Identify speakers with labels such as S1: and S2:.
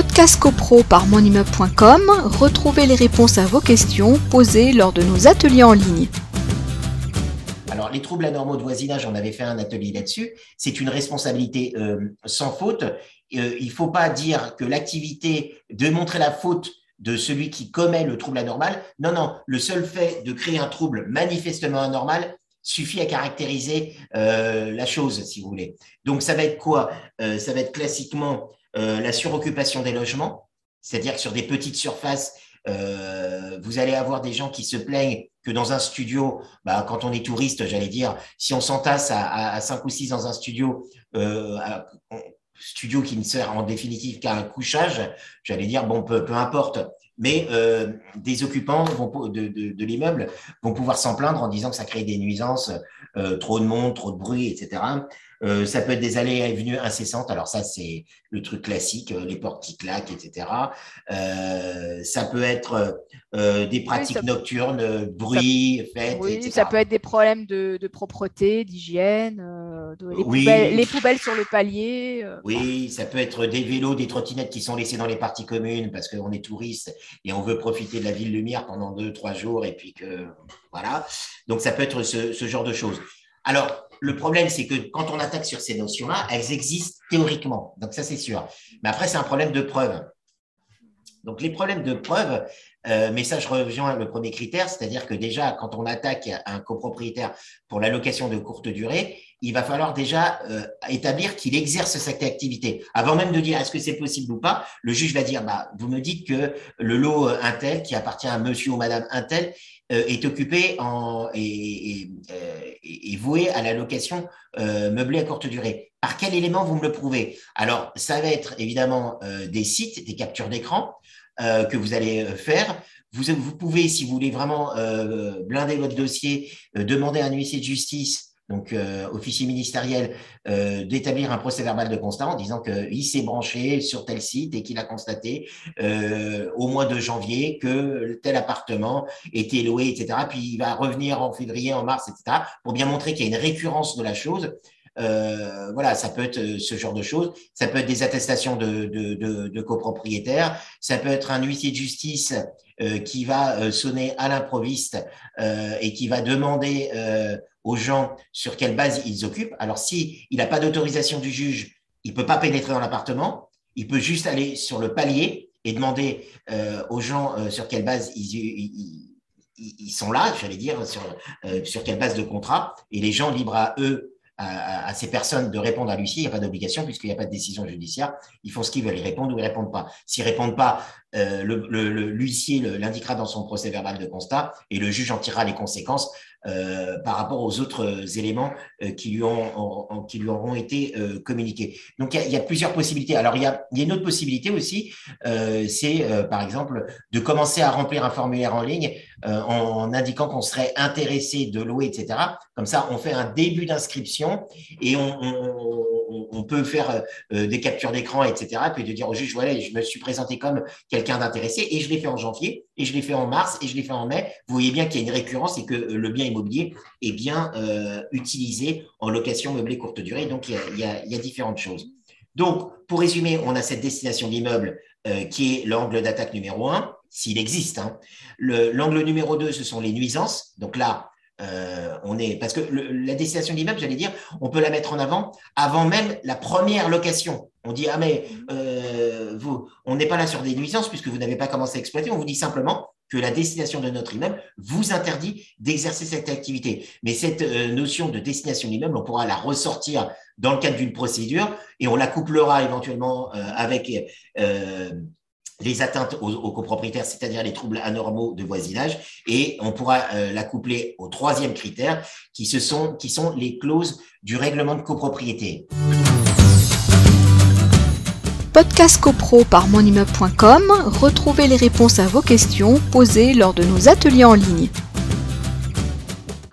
S1: Podcast CoPro par monimmeuble.com, retrouvez les réponses à vos questions posées lors de nos ateliers en ligne.
S2: Alors, les troubles anormaux de voisinage, on avait fait un atelier là-dessus. C'est une responsabilité euh, sans faute. Euh, il ne faut pas dire que l'activité de montrer la faute de celui qui commet le trouble anormal. Non, non, le seul fait de créer un trouble manifestement anormal suffit à caractériser euh, la chose, si vous voulez. Donc, ça va être quoi? Ça va être classiquement la suroccupation des logements, c'est-à-dire que sur des petites surfaces, vous allez avoir des gens qui se plaignent que dans un studio, bah, quand on est touriste, j'allais dire, si on s'entasse à, 5 ou 6 dans un studio, euh, studio qui ne sert en définitive qu'à un couchage, j'allais dire, bon, peu, importe. Mais euh, des occupants de, l'immeuble vont pouvoir s'en plaindre en disant que ça crée des nuisances, euh, trop de monde, trop de bruit, etc. Euh, ça peut être des allées et venues incessantes. Alors ça, c'est le truc classique, euh, les portes qui claquent, etc. Euh, ça peut être euh, des pratiques nocturnes, bruit, fêtes,
S3: oui,
S2: etc.
S3: Ça peut être des problèmes de, de propreté, d'hygiène, les, poubelles, les, poubelles, sur le palier.
S2: oui, ça peut être des vélos, des trottinettes qui sont laissés dans les parties communes parce qu'on est touriste et on veut profiter de la ville lumière pendant deux, trois jours et puis que voilà. Donc ça peut être ce, ce genre de choses. Alors, le problème, c'est que quand on attaque sur ces notions-là, elles existent théoriquement. Donc, ça, c'est sûr. Mais après, c'est un problème de preuve. Donc, les problèmes de preuve, euh, mais ça, je reviens le premier critère, c'est-à-dire que déjà, quand on attaque un copropriétaire pour la location de courte durée, il va falloir déjà euh, établir qu'il exerce cette activité. Avant même de dire est-ce que c'est possible ou pas, le juge va dire bah, vous me dites que le lot euh, Intel, qui appartient à monsieur ou madame Intel, euh, est occupé et, voué à la location meublée à courte durée. Par quel élément vous me le prouvez? Alors, ça va être évidemment des sites, des captures d'écran que vous allez faire. Vous, pouvez, si vous voulez vraiment blinder votre dossier, demander à un huissier de justice donc euh, officier ministériel, euh, d'établir un procès verbal de constat en disant qu'il s'est branché sur tel site et qu'il a constaté euh, au mois de janvier que tel appartement était loué, etc. Puis il va revenir en février, en mars, etc. pour bien montrer qu'il y a une récurrence de la chose. Euh, voilà, ça peut être euh, ce genre de choses. Ça peut être des attestations de, copropriétaires. Ça peut être un huissier de justice euh, qui va sonner à l'improviste et qui va demander aux gens sur quelle base ils occupent. Alors, si n'a pas d'autorisation du juge, il peut pas pénétrer dans l'appartement. Il peut juste aller sur le palier et demander aux gens sur quelle base ils, sont là, j'allais dire, sur quelle base de contrat. Et les gens libres à eux à, ces personnes de répondre à l'huissier. Il n'y a pas d'obligation puisqu'il n'y a pas de décision judiciaire. Ils font ce qu'ils veulent. Ils répondent ou ils répondent pas. S'ils répondent pas, euh, l'huissier l'indiquera dans son procès verbal de constat et le juge en tirera les conséquences euh, par rapport aux autres euh, éléments euh, qui, lui ont, qui lui auront été communiqués. Donc, il y, a, plusieurs possibilités. Alors, il y a, y a une autre possibilité aussi, c'est par exemple de commencer à remplir un formulaire en ligne en indiquant qu'on serait intéressé de louer, etc. Comme ça, on fait un début d'inscription et on, on, on, peut faire des captures d'écran, etc. Puis de dire au juge, voilà, je me suis présenté comme quelqu'un d'intéressé et je l'ai fait en janvier et je l'ai fait en mars et je l'ai fait en mai. Vous voyez bien qu'il y a une récurrence et que le bien immobilier est bien euh, utilisé en location meublée courte durée. Donc, il y, a, différentes choses. Donc, pour résumer, on a cette destination d'immeuble euh, qui est l'angle d'attaque numéro un, s'il existe. Hein. L'angle numéro deux, ce sont les nuisances. Donc là, euh, on est parce que la destination d'immeuble, j'allais dire, on peut la mettre en avant avant même la première location. On dit ah mais vous, on n'est pas là sur des nuisances puisque vous n'avez pas commencé à exploiter. On vous dit simplement que la destination de notre immeuble vous interdit d'exercer cette activité. Mais cette euh, notion de destination d'immeuble, on pourra la ressortir dans le cadre d'une procédure et on la couplera éventuellement euh, avec euh, les atteintes aux, copropriétaires, c'est-à-dire les troubles anormaux de voisinage, et on pourra la coupler au troisième critère, qui, ce sont, qui sont les clauses du règlement de copropriété.
S1: Podcast CoPro par monimmeuble.com, retrouvez les réponses à vos questions posées lors de nos ateliers en ligne.